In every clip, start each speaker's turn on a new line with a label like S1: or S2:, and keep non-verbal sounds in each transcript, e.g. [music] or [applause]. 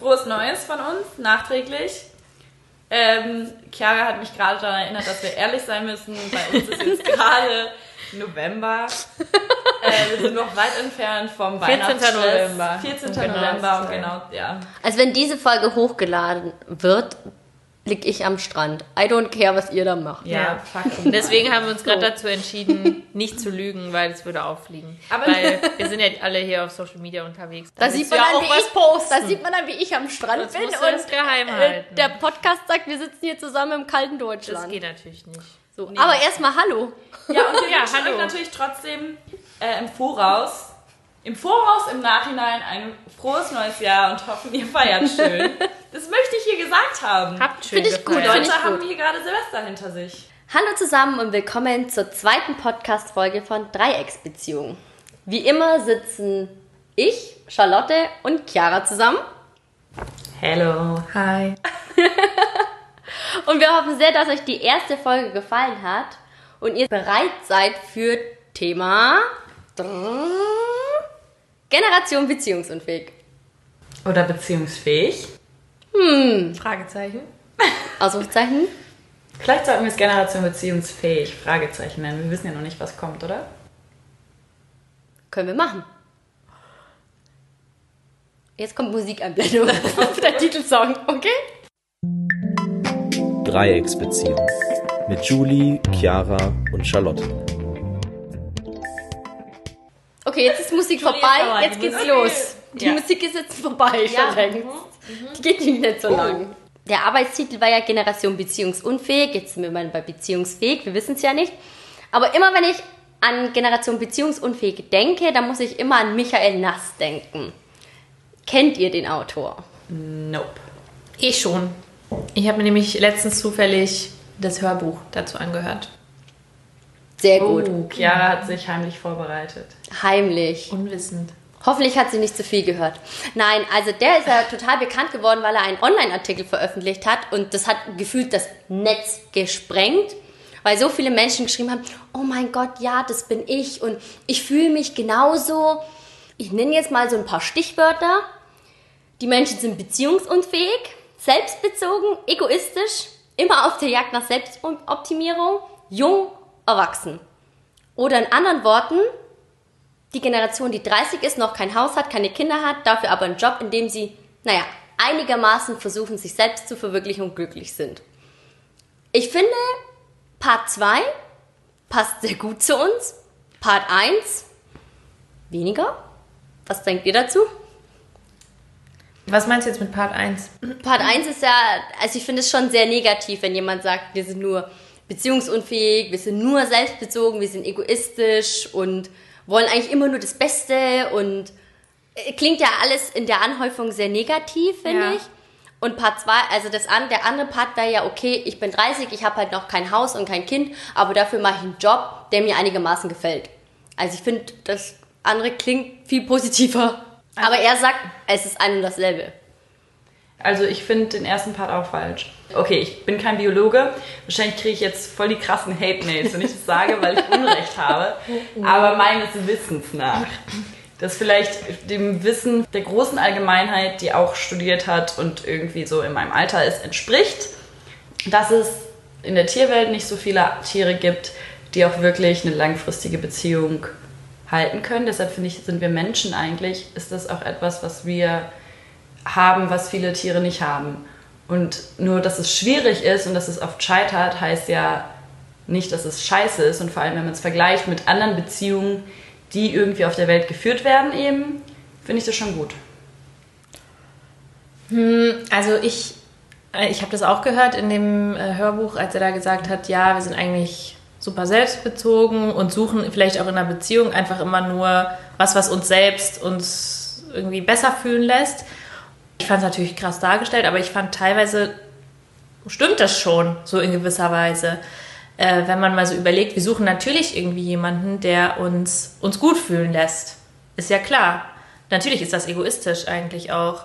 S1: Frohes Neues von uns, nachträglich. Ähm, Chiara hat mich gerade daran erinnert, dass wir ehrlich sein müssen. Bei uns ist jetzt gerade November. [laughs] äh, wir sind noch weit entfernt vom
S2: 14.
S1: Weihnachtsstress.
S2: November.
S1: 14.
S2: Um genau
S1: November
S2: sein.
S1: genau, ja.
S3: Also wenn diese Folge hochgeladen wird, lieg ich am Strand. I don't care, was ihr da macht.
S1: Ja,
S2: Ja.
S1: fuck.
S2: Und [laughs] deswegen haben wir uns gerade dazu entschieden, [laughs] nicht zu lügen, weil es würde auffliegen.
S1: Aber-
S2: weil [laughs] wir sind ja alle hier auf Social Media unterwegs.
S3: Da
S2: willst
S3: sieht, man
S2: ja
S3: dann,
S2: auch
S3: wie
S2: was
S3: ich,
S2: posten.
S3: da sieht man dann, wie ich am Strand
S2: Sonst
S3: bin
S2: musst du
S3: und
S2: das geheim
S3: äh,
S2: halten.
S3: der Podcast sagt, wir sitzen hier zusammen im kalten
S2: das
S3: Deutschland.
S2: geht natürlich nicht.
S3: So. Aber erstmal Hallo.
S1: Ja, und wir
S2: Ja,
S1: wünschen
S2: hallo.
S1: euch natürlich trotzdem äh, im Voraus, im Voraus, im Nachhinein ein frohes neues Jahr und hoffen, ihr feiert schön. Das möchte ich hier gesagt haben.
S2: Habt schön
S3: Find ich gut,
S1: Leute
S3: ich
S1: haben
S3: gut.
S1: hier gerade Silvester hinter sich.
S3: Hallo zusammen und willkommen zur zweiten Podcast-Folge von Dreiecksbeziehung. Wie immer sitzen ich, Charlotte und Chiara zusammen.
S1: Hello.
S2: Hi. [laughs]
S3: Und wir hoffen sehr, dass euch die erste Folge gefallen hat und ihr bereit seid für Thema Generation beziehungsunfähig.
S1: Oder beziehungsfähig.
S2: Fragezeichen.
S3: Ausrufezeichen.
S1: Vielleicht sollten wir es Generation beziehungsfähig Fragezeichen nennen. Wir wissen ja noch nicht, was kommt, oder?
S3: Können wir machen. Jetzt kommt Musikeinblendung auf [laughs] der Titelsong, okay?
S4: Dreiecksbeziehung mit Julie, Chiara und Charlotte.
S3: Okay, jetzt ist Musik vorbei, jetzt geht's los. Die
S1: Ja.
S3: Musik ist jetzt vorbei, schon
S2: Ja.
S3: längst. Die geht nicht so lang. Der Arbeitstitel war ja Generation beziehungsunfähig. Jetzt sind wir mal bei beziehungsfähig, wir wissen es ja nicht. Aber immer wenn ich an Generation beziehungsunfähig denke, dann muss ich immer an Michael Nass denken. Kennt ihr den Autor?
S1: Nope.
S2: Ich schon. Ich habe mir nämlich letztens zufällig das Hörbuch dazu angehört.
S3: Sehr gut.
S1: Oh, Chiara hat sich heimlich vorbereitet.
S3: Heimlich.
S2: Unwissend.
S3: Hoffentlich hat sie nicht zu viel gehört. Nein, also der ist ja total bekannt geworden, weil er einen Online-Artikel veröffentlicht hat und das hat gefühlt das Netz gesprengt, weil so viele Menschen geschrieben haben, oh mein Gott, ja, das bin ich und ich fühle mich genauso. Ich nenne jetzt mal so ein paar Stichwörter. Die Menschen sind beziehungsunfähig, selbstbezogen, egoistisch, immer auf der Jagd nach Selbstoptimierung, jung, erwachsen. Oder in anderen Worten, die Generation, die 30 ist, noch kein Haus hat, keine Kinder hat, dafür aber einen Job, in dem sie, naja, einigermaßen versuchen, sich selbst zu verwirklichen und glücklich sind. Ich finde, Part 2 passt sehr gut zu uns. Part 1 weniger. Was denkt ihr dazu?
S2: Was meinst du jetzt mit Part 1?
S3: Part 1 ist ja, also ich finde es schon sehr negativ, wenn jemand sagt, wir sind nur beziehungsunfähig, wir sind nur selbstbezogen, wir sind egoistisch und wollen eigentlich immer nur das Beste und äh, klingt ja alles in der Anhäufung sehr negativ, finde
S2: Ja.
S3: ich. Und Part 2, also das an, der andere Part wäre ja, okay, ich bin 30, ich habe halt noch kein Haus und kein Kind, aber dafür mache ich einen Job, der mir einigermaßen gefällt. Also ich finde, das andere klingt viel positiver. Aber er sagt, es ist ein und dasselbe.
S1: Also ich finde den ersten Part auch falsch. Okay, ich bin kein Biologe. Wahrscheinlich kriege ich jetzt voll die krassen Hate-Mails, wenn ich das sage, weil ich Unrecht habe. Aber meines Wissens nach. Das vielleicht dem Wissen der großen Allgemeinheit, die auch studiert hat und irgendwie so in meinem Alter ist, entspricht, dass es in der Tierwelt nicht so viele Tiere gibt, die auch wirklich eine langfristige Beziehung halten können. Deshalb finde ich, sind wir Menschen eigentlich, ist das auch etwas, was wir haben, was viele Tiere nicht haben. Und nur, dass es schwierig ist und dass es oft scheitert, heißt ja nicht, dass es scheiße ist. Und vor allem, wenn man es vergleicht mit anderen Beziehungen, die irgendwie auf der Welt geführt werden, eben, finde ich das schon gut.
S2: Also ich, äh, ich habe das auch gehört in dem äh, Hörbuch, als er da gesagt hat, ja, wir sind eigentlich super selbstbezogen und suchen vielleicht auch in einer Beziehung einfach immer nur was, was uns selbst uns irgendwie besser fühlen lässt. Ich fand es natürlich krass dargestellt, aber ich fand teilweise stimmt das schon, so in gewisser Weise. Äh, wenn man mal so überlegt, wir suchen natürlich irgendwie jemanden, der uns, uns gut fühlen lässt. Ist ja klar. Natürlich ist das egoistisch eigentlich auch.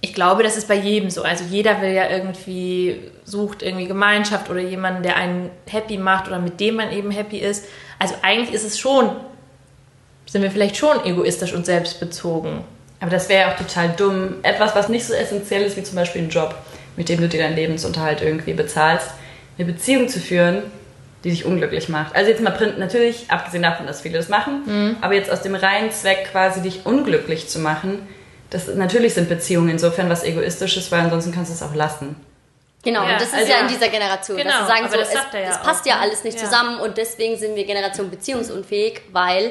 S2: Ich glaube, das ist bei jedem so. Also jeder will ja irgendwie, sucht irgendwie Gemeinschaft oder jemanden, der einen happy macht oder mit dem man eben happy ist. Also eigentlich ist es schon, sind wir vielleicht schon egoistisch und selbstbezogen.
S1: Aber das wäre ja auch total dumm. Etwas, was nicht so essentiell ist wie zum Beispiel ein Job, mit dem du dir deinen Lebensunterhalt irgendwie bezahlst, eine Beziehung zu führen, die dich unglücklich macht. Also jetzt mal print, natürlich, abgesehen davon, dass viele das machen,
S2: Mhm.
S1: aber jetzt aus dem reinen Zweck quasi dich unglücklich zu machen, das natürlich sind Beziehungen insofern was Egoistisches, weil ansonsten kannst du es auch lassen.
S3: Genau,
S2: Ja,
S3: und das ist
S1: also-
S3: ja in dieser Generation,
S2: Genau,
S3: dass sie sagen,
S2: aber
S3: so,
S2: das
S3: es,
S2: ja
S3: es passt ja
S2: ne?
S3: alles nicht
S2: Ja.
S3: zusammen und deswegen sind wir Generation beziehungsunfähig, weil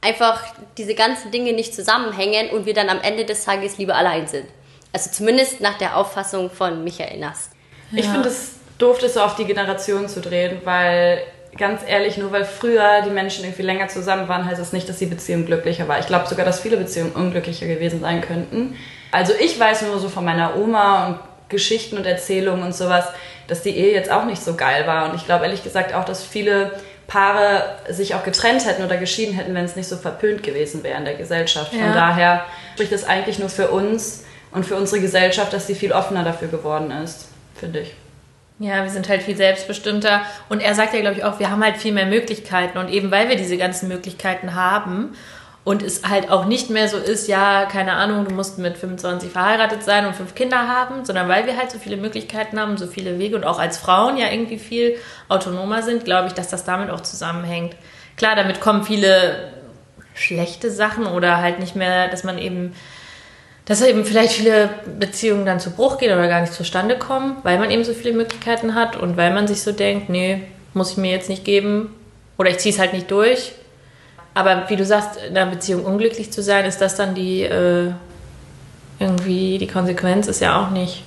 S3: einfach diese ganzen Dinge nicht zusammenhängen und wir dann am Ende des Tages lieber allein sind. Also zumindest nach der Auffassung von Michael Nass.
S1: Ich finde es doof, das so auf die Generation zu drehen, weil ganz ehrlich, nur weil früher die Menschen irgendwie länger zusammen waren, heißt es nicht, dass die Beziehung glücklicher war. Ich glaube sogar, dass viele Beziehungen unglücklicher gewesen sein könnten. Also ich weiß nur so von meiner Oma und Geschichten und Erzählungen und sowas, dass die Ehe jetzt auch nicht so geil war. Und ich glaube ehrlich gesagt auch, dass viele Paare sich auch getrennt hätten oder geschieden hätten, wenn es nicht so verpönt gewesen wäre in der Gesellschaft. Von
S2: Ja.
S1: daher spricht es eigentlich nur für uns und für unsere Gesellschaft, dass sie viel offener dafür geworden ist, finde ich.
S2: Ja, wir sind halt viel selbstbestimmter. Und er sagt ja, glaube ich, auch, wir haben halt viel mehr Möglichkeiten. Und eben weil wir diese ganzen Möglichkeiten haben und es halt auch nicht mehr so ist, ja, keine Ahnung, du musst mit 25 verheiratet sein und fünf Kinder haben, sondern weil wir halt so viele Möglichkeiten haben, so viele Wege und auch als Frauen ja irgendwie viel autonomer sind, glaube ich, dass das damit auch zusammenhängt. Klar, damit kommen viele schlechte Sachen oder halt nicht mehr, dass man eben dass eben vielleicht viele Beziehungen dann zu Bruch gehen oder gar nicht zustande kommen, weil man eben so viele Möglichkeiten hat und weil man sich so denkt, nee, muss ich mir jetzt nicht geben oder ich ziehe es halt nicht durch. Aber wie du sagst, in einer Beziehung unglücklich zu sein, ist das dann die äh, irgendwie die Konsequenz ist ja auch nicht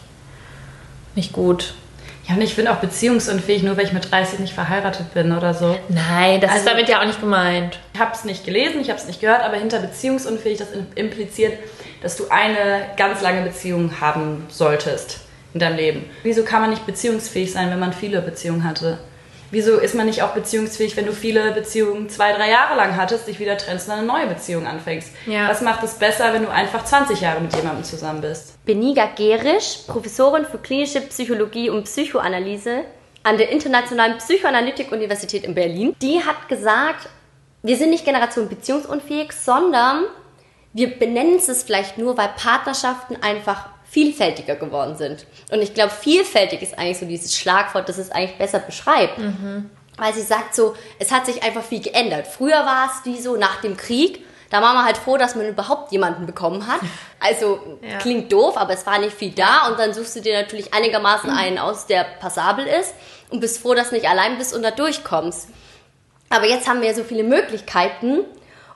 S2: nicht gut.
S1: Ja, und ich bin auch beziehungsunfähig, nur weil ich mit 30 nicht verheiratet bin oder so.
S2: Nein, das ist
S1: Also-
S2: damit ja auch nicht gemeint.
S1: Ich habe es nicht gelesen, ich habe es nicht gehört, aber hinter beziehungsunfähig, das impliziert, dass du eine ganz lange Beziehung haben solltest in deinem Leben. Wieso kann man nicht beziehungsfähig sein, wenn man viele Beziehungen hatte? Wieso ist man nicht auch beziehungsfähig, wenn du viele Beziehungen zwei, drei Jahre lang hattest, dich wieder trennst und eine neue Beziehung anfängst?
S2: Ja.
S1: Was macht es besser, wenn du einfach 20 Jahre mit jemandem zusammen bist?
S3: Beniga Gerisch, Professorin für klinische Psychologie und Psychoanalyse an der Internationalen Psychoanalytik-Universität in Berlin, die hat gesagt, wir sind nicht Generation beziehungsunfähig, sondern wir benennen es vielleicht nur, weil Partnerschaften einfach vielfältiger geworden sind. Und ich glaube, vielfältig ist eigentlich so dieses Schlagwort, das es eigentlich besser beschreibt. Weil sie sagt so, es hat sich einfach viel geändert. Früher war es wie so nach dem Krieg, da war man halt froh, dass man überhaupt jemanden bekommen hat. [laughs] Also
S2: Ja.
S3: klingt doof, aber es war nicht viel da und dann suchst du dir natürlich einigermaßen einen aus, der passabel ist und bist froh, dass du nicht allein bist und da durchkommst. Aber jetzt haben wir ja so viele Möglichkeiten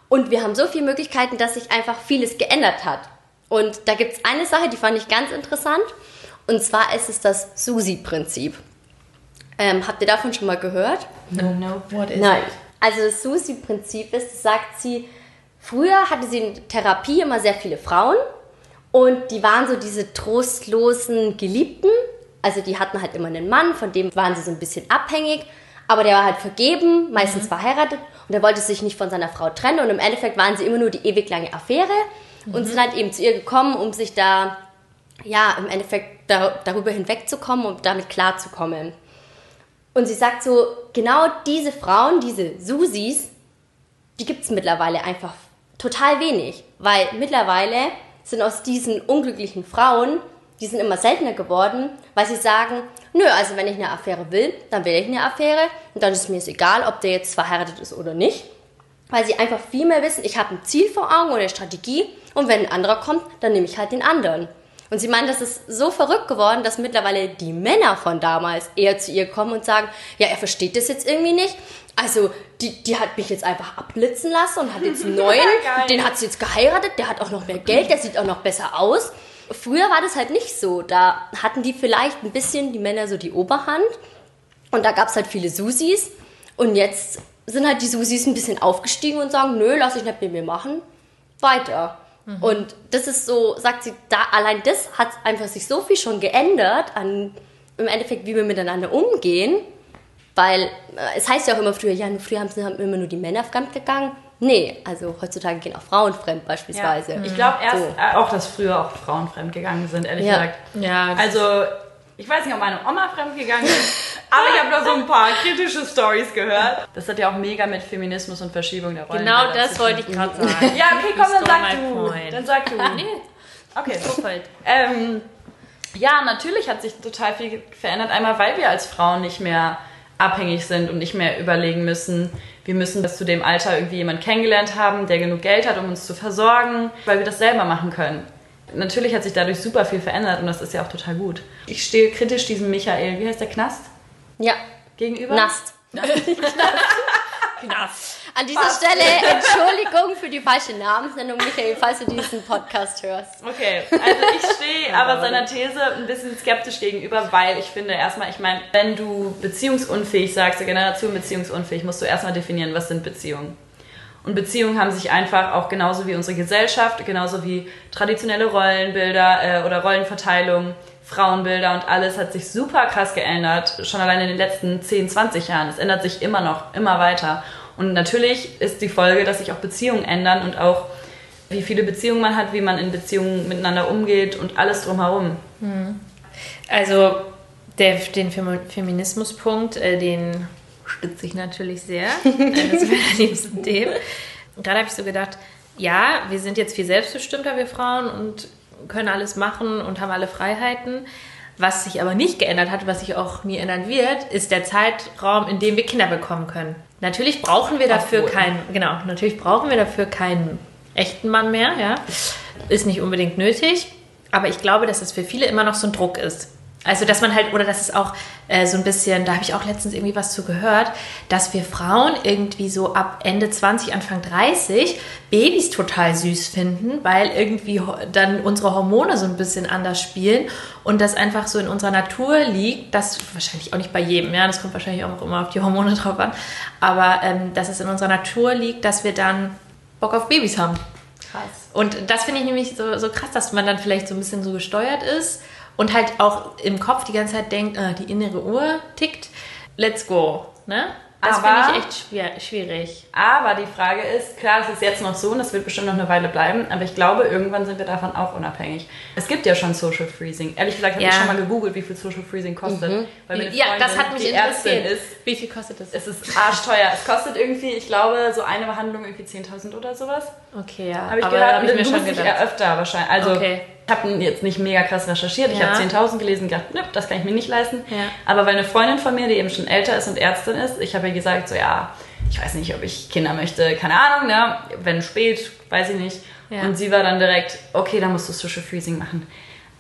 S3: und wir haben so viele Möglichkeiten, dass sich einfach vieles geändert hat. Und da gibt es eine Sache, die fand ich ganz interessant. Und zwar ist es das Susi-Prinzip. Ähm, habt ihr davon schon mal gehört?
S1: No, no.
S2: What is
S3: Nein. Also das Susi-Prinzip ist, sagt sie, früher hatte sie in Therapie immer sehr viele Frauen und die waren so diese trostlosen Geliebten. Also die hatten halt immer einen Mann, von dem waren sie so ein bisschen abhängig, aber der war halt vergeben, meistens verheiratet und der wollte sich nicht von seiner Frau trennen und im Endeffekt waren sie immer nur die ewig lange Affäre und sind halt eben zu ihr gekommen, um sich da, ja, im Endeffekt dar darüber hinwegzukommen und damit klarzukommen. Und sie sagt so, genau diese Frauen, diese Susis, die gibt es mittlerweile einfach total wenig. Weil mittlerweile sind aus diesen unglücklichen Frauen, die sind immer seltener geworden, weil sie sagen, nö, also wenn ich eine Affäre will, dann will ich eine Affäre und dann ist mir es egal, ob der jetzt verheiratet ist oder nicht. Weil sie einfach viel mehr wissen, ich habe ein Ziel vor Augen oder eine Strategie und wenn ein anderer kommt, dann nehme ich halt den anderen. Und sie meint, das ist so verrückt geworden, dass mittlerweile die Männer von damals eher zu ihr kommen und sagen, ja, er versteht das jetzt irgendwie nicht. Also, die, die hat mich jetzt einfach abblitzen lassen und hat jetzt einen [laughs] neuen,
S1: Geil.
S3: den hat sie jetzt geheiratet, der hat auch noch mehr Geld, der sieht auch noch besser aus. Früher war das halt nicht so. Da hatten die vielleicht ein bisschen, die Männer, so die Oberhand. Und da gab es halt viele Susis. Und jetzt sind halt die Susis ein bisschen aufgestiegen und sagen, nö, lass ich nicht mit mir machen. Weiter. Und das ist so, sagt sie, da allein das hat einfach sich so viel schon geändert an im Endeffekt, wie wir miteinander umgehen. Weil äh, es heißt ja auch immer früher, ja, früher haben, sie- haben immer nur die Männer fremd gegangen. Nee, also heutzutage gehen auch Frauen fremd beispielsweise.
S1: Ich glaube erst
S3: So.
S1: äh, auch, dass früher auch Frauen fremdgegangen sind, ehrlich
S3: Ja.
S1: gesagt.
S2: Ja,
S1: Also, ich weiß nicht, ob meine Oma fremdgegangen ist, Aber ich habe noch so ein paar kritische Stories gehört. Das hat ja auch mega mit Feminismus und Verschiebung der Rollen.
S2: Genau das wollte ich gerade sagen.
S1: Ja, okay, komm, dann sag du.
S2: point.
S1: Dann sag du. [laughs]
S2: Nee,
S1: Okay.
S2: Zufall.
S1: Ähm, ja, natürlich hat sich total viel verändert. Einmal, weil wir als Frauen nicht mehr abhängig sind und nicht mehr überlegen müssen, wir müssen bis zu dem Alter irgendwie jemanden kennengelernt haben, der genug Geld hat, um uns zu versorgen, weil wir das selber machen können. Natürlich hat sich dadurch super viel verändert und das ist ja auch total gut. Ich stehe kritisch diesem Michael, wie heißt der Knast,
S3: Ja,
S1: gegenüber.
S3: Nast. [laughs]
S2: Knast.
S3: An dieser Stelle Entschuldigung für die falsche Namensnennung, Michael, falls du diesen Podcast hörst.
S1: Okay, also ich stehe [laughs] aber seiner These ein bisschen skeptisch gegenüber, weil ich finde erstmal, ich meine, wenn du beziehungsunfähig sagst, der Generation beziehungsunfähig, musst du erstmal definieren, was sind Beziehungen. Und Beziehungen haben sich einfach auch genauso wie unsere Gesellschaft, genauso wie traditionelle Rollenbilder äh, oder Rollenverteilung, Frauenbilder und alles hat sich super krass geändert, schon allein in den letzten 10, 20 Jahren. Es ändert sich immer noch, immer weiter. Und natürlich ist die Folge, dass sich auch Beziehungen ändern und auch wie viele Beziehungen man hat, wie man in Beziehungen miteinander umgeht und alles drumherum.
S2: Also der, den Femi- Feminismuspunkt, äh, den stütze ich natürlich sehr. [laughs] Wäre am liebsten dem. Und Gerade habe ich so gedacht, ja, wir sind jetzt viel selbstbestimmter, wir Frauen, und können alles machen und haben alle Freiheiten. Was sich aber nicht geändert hat, was sich auch nie ändern wird, ist der Zeitraum, in dem wir Kinder bekommen können. Natürlich brauchen wir dafür
S1: Obwohl.
S2: keinen, genau, natürlich brauchen wir dafür keinen echten Mann mehr, ja. Ist nicht unbedingt nötig, aber ich glaube, dass es für viele immer noch so ein Druck ist. Also, dass man halt, oder dass es auch äh, so ein bisschen, da habe ich auch letztens irgendwie was zu gehört, dass wir Frauen irgendwie so ab Ende 20, Anfang 30 Babys total süß finden, weil irgendwie dann unsere Hormone so ein bisschen anders spielen und das einfach so in unserer Natur liegt, das wahrscheinlich auch nicht bei jedem, ja, das kommt wahrscheinlich auch immer auf die Hormone drauf an, aber ähm, dass es in unserer Natur liegt, dass wir dann Bock auf Babys haben.
S1: Krass.
S2: Und das finde ich nämlich so, so krass, dass man dann vielleicht so ein bisschen so gesteuert ist und halt auch im Kopf die ganze Zeit denkt, äh, die innere Uhr tickt, let's go. Ne? Das finde ich echt schwer, schwierig.
S1: Aber die Frage ist, klar, es ist jetzt noch so und das wird bestimmt noch eine Weile bleiben, aber ich glaube, irgendwann sind wir davon auch unabhängig. Es gibt ja schon Social Freezing. Ehrlich gesagt habe
S2: Ja.
S1: ich schon mal gegoogelt, wie viel Social Freezing kostet. Weil meine
S2: Ja, das
S1: Freundin,
S2: hat mich interessiert.
S1: ist.
S2: Wie viel kostet das?
S1: Es ist arschteuer. Es kostet irgendwie, ich glaube, so eine Behandlung irgendwie 10.000 oder sowas.
S2: Okay, ja.
S1: Habe ich
S2: aber
S1: gehört.
S2: habe ich mir schon gedacht.
S1: ja öfter wahrscheinlich. Also,
S2: Okay.
S1: Ich habe jetzt nicht mega krass recherchiert. Ich
S2: Ja.
S1: habe 10.000 gelesen und gedacht, nö, das kann ich mir nicht leisten.
S2: Ja.
S1: Aber weil eine Freundin von mir, die eben schon älter ist und Ärztin ist, ich habe ihr gesagt, so ja, ich weiß nicht, ob ich Kinder möchte, keine Ahnung, ne? Wenn spät, weiß ich nicht.
S2: Ja.
S1: Und sie war dann direkt, okay, dann musst du Social Freezing machen.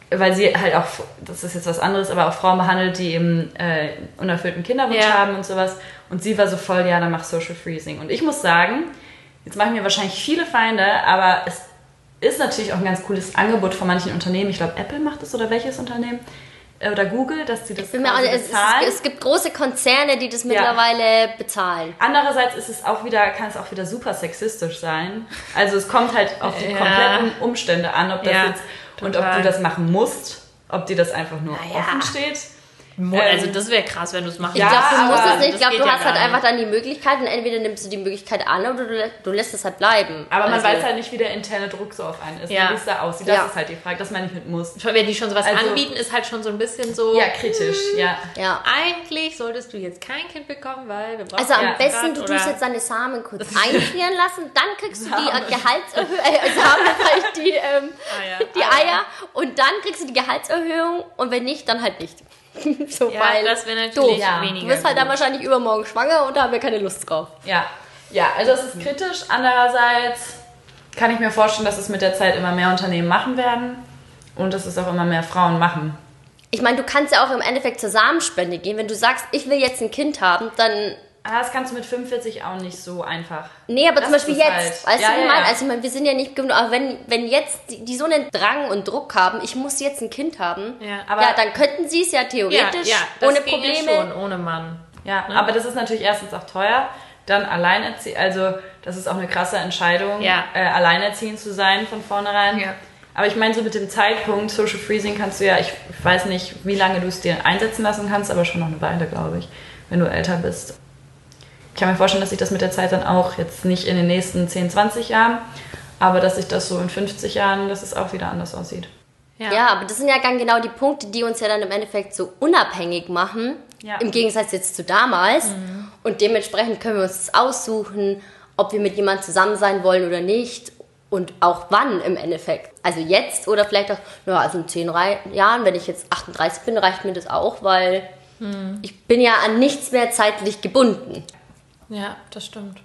S1: Weil sie halt auch, das ist jetzt was anderes, aber auch Frauen behandelt, die eben äh, unerfüllten Kinderwunsch haben und sowas. Und sie war so voll, ja, dann mach Social Freezing. Und ich muss sagen, jetzt machen mir wahrscheinlich viele Feinde, aber es ist natürlich auch ein ganz cooles Angebot von manchen Unternehmen. Ich glaube, Apple macht es oder welches Unternehmen? Äh, Oder Google, dass sie das
S3: auch- es,
S1: bezahlen.
S3: es, es gibt große Konzerne, die das mittlerweile bezahlen.
S1: Andererseits ist es auch wieder, kann es auch wieder super sexistisch sein. Also es kommt halt auf die
S2: Ja.
S1: kompletten Umstände an, ob das
S2: Ja,
S1: jetzt und ob du das machen musst, ob dir das einfach nur
S3: Naja.
S1: offen steht.
S2: Also das wäre krass, wenn du es machen
S3: Ich
S1: Ja,
S3: glaube, du musst es nicht. Ich glaube, du
S2: ja
S3: hast halt
S2: gar
S3: einfach dann die Möglichkeit und entweder nimmst du die Möglichkeit an oder du, du lässt es halt bleiben.
S1: Aber man
S3: Also,
S1: weiß halt nicht, wie der interne Druck so auf einen ist,
S2: Ja.
S1: wie es da aussieht. Das
S3: Ja.
S1: ist halt die Frage, dass man nicht mit muss.
S2: Schon, wenn die schon sowas
S1: Also-
S2: anbieten, ist halt schon so ein bisschen so.
S1: Ja, kritisch, ja.
S3: Ja.
S2: Eigentlich solltest du jetzt kein Kind bekommen, weil wir brauchen
S3: Also am
S1: Ja.
S3: besten, du
S2: Grad
S3: tust
S2: oder-
S3: jetzt deine Samen kurz [laughs] einfrieren lassen, dann kriegst du die äh, Gehaltserhöhung, äh, Samen, [laughs] halt die, ähm,
S2: Eier.
S3: die Eier und dann kriegst du die Gehaltserhöhung und wenn nicht, dann halt nicht. [laughs] so,
S2: Ja,
S3: weil
S2: das wäre natürlich
S3: doof.
S1: Ja.
S2: weniger.
S3: Du wirst halt dann
S2: gut.
S3: wahrscheinlich übermorgen schwanger und da haben wir keine Lust drauf.
S1: Ja, ja, also es ist kritisch. Andererseits kann ich mir vorstellen, dass es mit der Zeit immer mehr Unternehmen machen werden und dass es auch immer mehr Frauen machen.
S3: Ich meine, du kannst ja auch im Endeffekt zur Samenspende gehen. Wenn du sagst, ich will jetzt ein Kind haben, dann
S1: Aber das kannst du mit 45 auch nicht so einfach.
S3: Nee, aber zum
S1: Das
S3: Beispiel
S1: ist
S3: jetzt.
S1: halt-
S3: Weißt
S1: Ja,
S3: du,
S1: ja, ja.
S3: Also, ich meine, wir sind ja nicht genug. Aber wenn, wenn jetzt die, die so einen Drang und Druck haben, ich muss jetzt ein Kind haben,
S2: Ja.
S1: Aber-
S3: ja, dann könnten sie es ja theoretisch
S2: ja, das
S3: ohne Probleme.
S2: schon, ohne Mann.
S1: Ja, aber das ist natürlich erstens auch teuer. Dann alleinerziehend, also das ist auch eine krasse Entscheidung, äh, alleinerziehend zu sein von vornherein.
S2: Ja.
S1: Aber ich meine, so mit dem Zeitpunkt, Social Freezing kannst du ja, ich weiß nicht, wie lange du es dir einsetzen lassen kannst, aber schon noch eine Weile, glaube ich, wenn du älter bist. Ich kann mir vorstellen, dass sich das mit der Zeit dann auch jetzt nicht in den nächsten 10, 20 Jahren, aber dass sich das so in 50 Jahren, dass es auch wieder anders aussieht.
S3: Ja. aber das sind ja dann genau die Punkte, die uns ja dann im Endeffekt so unabhängig machen,
S1: Ja.
S3: im Gegensatz jetzt zu damals. Und dementsprechend können wir uns aussuchen, ob wir mit jemandem zusammen sein wollen oder nicht und auch wann im Endeffekt. Also jetzt oder vielleicht auch, ja, also in zehn Rei- Jahren, wenn ich jetzt 38 bin, reicht mir das auch, weil ich bin ja an nichts mehr zeitlich gebunden.
S2: Ja, das stimmt.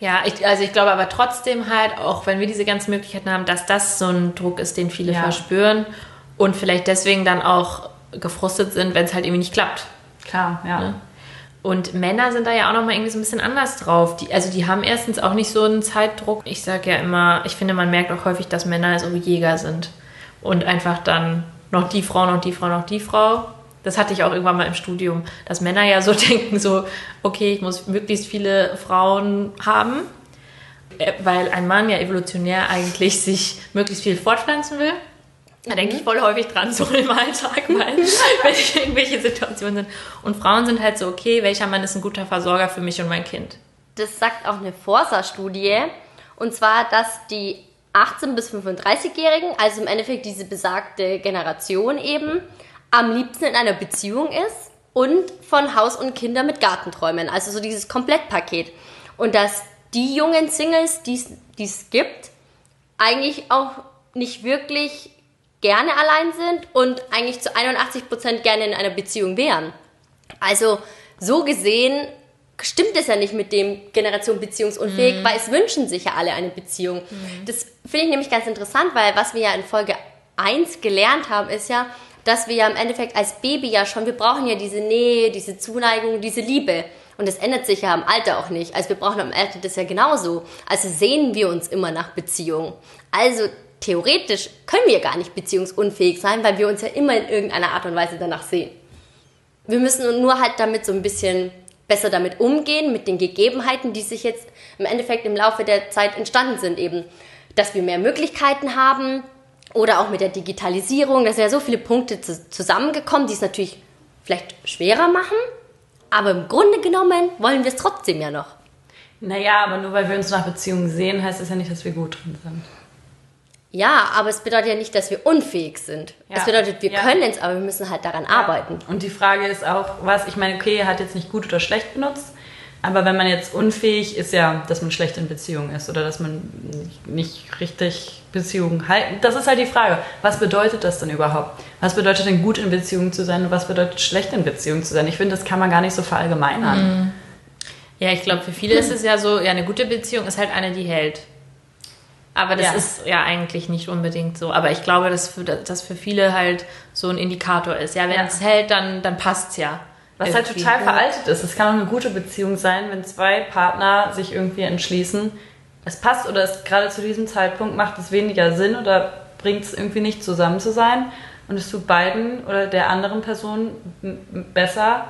S2: Ja, ich, also ich glaube aber trotzdem halt, auch wenn wir diese ganzen Möglichkeiten haben, dass das so ein Druck ist, den viele
S1: Ja.
S2: verspüren und vielleicht deswegen dann auch gefrustet sind, wenn es halt irgendwie nicht klappt.
S1: Klar, ja.
S2: Und Männer sind da ja auch nochmal irgendwie so ein bisschen anders drauf. Die, also die haben erstens auch nicht so einen Zeitdruck. Ich sage ja immer, ich finde, man merkt auch häufig, dass Männer so Jäger sind. Und einfach dann noch die Frau, noch die Frau, noch die Frau. Das hatte ich auch irgendwann mal im Studium, dass Männer ja so [laughs] denken, so, okay, ich muss möglichst viele Frauen haben, äh, weil ein Mann ja evolutionär eigentlich sich möglichst viel fortpflanzen will. Da denke ich voll häufig dran, so im Alltag, weil [laughs] wenn ich irgendwelche Situationen sind. Und Frauen sind halt so, okay, welcher Mann ist ein guter Versorger für mich und mein Kind?
S3: Das sagt auch eine Forsa-Studie. Und zwar, dass die 18- bis 35-Jährigen, also im Endeffekt diese besagte Generation eben, am liebsten in einer Beziehung ist und von Haus und Kinder mit Gartenträumen. Also so dieses Komplettpaket. Und dass die jungen Singles, die es gibt, eigentlich auch nicht wirklich gerne allein sind und eigentlich zu 81% gerne in einer Beziehung wären. Also so gesehen stimmt es ja nicht mit dem Generation beziehungsunfähig, weil es wünschen sich ja alle eine Beziehung. Das finde ich nämlich ganz interessant, weil was wir ja in Folge 1 gelernt haben, ist ja, dass wir ja im Endeffekt als Baby ja schon, wir brauchen ja diese Nähe, diese Zuneigung, diese Liebe. Und das ändert sich ja im Alter auch nicht. Also wir brauchen im Alter das ja genauso. Also sehen wir uns immer nach Beziehung. Also theoretisch können wir gar nicht beziehungsunfähig sein, weil wir uns ja immer in irgendeiner Art und Weise danach sehen. Wir müssen nur halt damit so ein bisschen besser damit umgehen, mit den Gegebenheiten, die sich jetzt im Endeffekt im Laufe der Zeit entstanden sind, eben, dass wir mehr Möglichkeiten haben oder auch mit der Digitalisierung. Da sind ja so viele Punkte zu- zusammengekommen, die es natürlich vielleicht schwerer machen, aber im Grunde genommen wollen wir es trotzdem ja noch.
S1: Naja, aber nur weil wir uns nach Beziehungen sehen, heißt das ja nicht, dass wir gut drin sind.
S3: Ja, aber es bedeutet ja nicht, dass wir unfähig sind.
S1: Ja.
S3: Es bedeutet, wir
S1: Ja.
S3: können es, aber wir müssen halt daran arbeiten.
S1: Und die Frage ist auch, was, ich meine, okay, er hat jetzt nicht gut oder schlecht benutzt, aber wenn man jetzt unfähig ist, ja, dass man schlecht in Beziehung ist oder dass man nicht richtig Beziehungen halten. Das ist halt die Frage. Was bedeutet das denn überhaupt? Was bedeutet denn gut in Beziehung zu sein und was bedeutet schlecht in Beziehung zu sein? Ich finde, das kann man gar nicht so verallgemeinern.
S2: Ja, ich glaube, für viele ist es ja so, ja, eine gute Beziehung ist halt eine, die hält. Aber das
S1: Ja.
S2: ist ja eigentlich nicht unbedingt so. Aber ich glaube, dass für, das für viele halt so ein Indikator ist. Ja, wenn
S1: Ja.
S2: es hält, dann, dann passt's ja.
S1: Was halt
S2: Irgendwie.
S1: total veraltet ist. Es kann auch eine gute Beziehung sein, wenn zwei Partner sich irgendwie entschließen, es passt oder es gerade zu diesem Zeitpunkt macht es weniger Sinn oder bringt es irgendwie nicht zusammen zu sein und es tut beiden oder der anderen Person besser,